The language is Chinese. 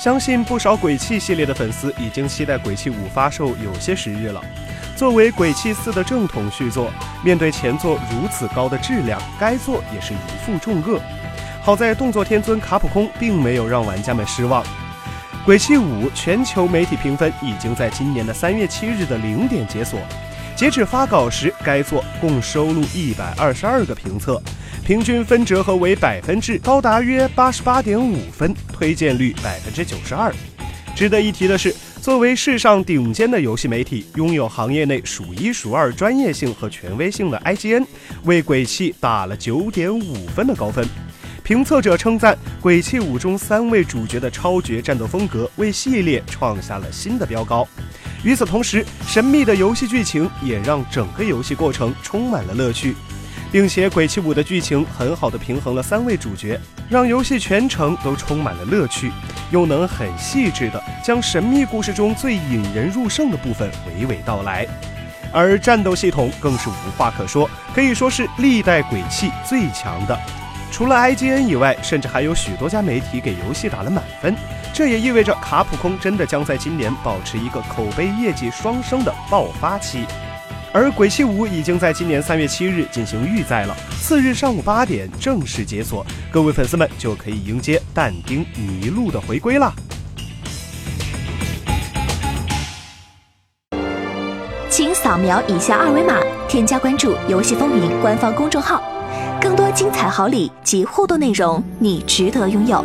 相信不少《鬼泣》系列的粉丝已经期待《鬼泣五》发售有些时日了。作为《鬼泣四》的正统续作，面对前作如此高的质量，该作也是如负重厄。好在动作天尊卡普空并没有让玩家们失望，《鬼泣五》全球媒体评分已经在今年的三月七日的零点解锁。截止发稿时，该作共收录一百二十二个评测，平均分折合为百分制，高达约八十八点五分，推荐率百分之九十二。值得一提的是，作为世上顶尖的游戏媒体，拥有行业内数一数二专业性和权威性的 IGN，为《鬼泣》打了九点五分的高分。评测者称赞《鬼泣五》中三位主角的超绝战斗风格，为系列创下了新的标高。与此同时，神秘的游戏剧情也让整个游戏过程充满了乐趣，并且《鬼泣五》的剧情很好的平衡了三位主角，让游戏全程都充满了乐趣，又能很细致的将神秘故事中最引人入胜的部分娓娓道来。而战斗系统更是无话可说，可以说是历代鬼泣最强的。除了 IGN 以外，甚至还有许多家媒体给游戏打了满分。这也意味着卡普空真的将在今年保持一个口碑业绩双升的爆发期。而《鬼泣五》已经在今年三月七日进行预载了，次日上午八点正式解锁，各位粉丝们就可以迎接但丁麋鹿的回归啦！请扫描以下二维码，添加关注“游戏风云”官方公众号。更多精彩好礼及互动内容，你值得拥有。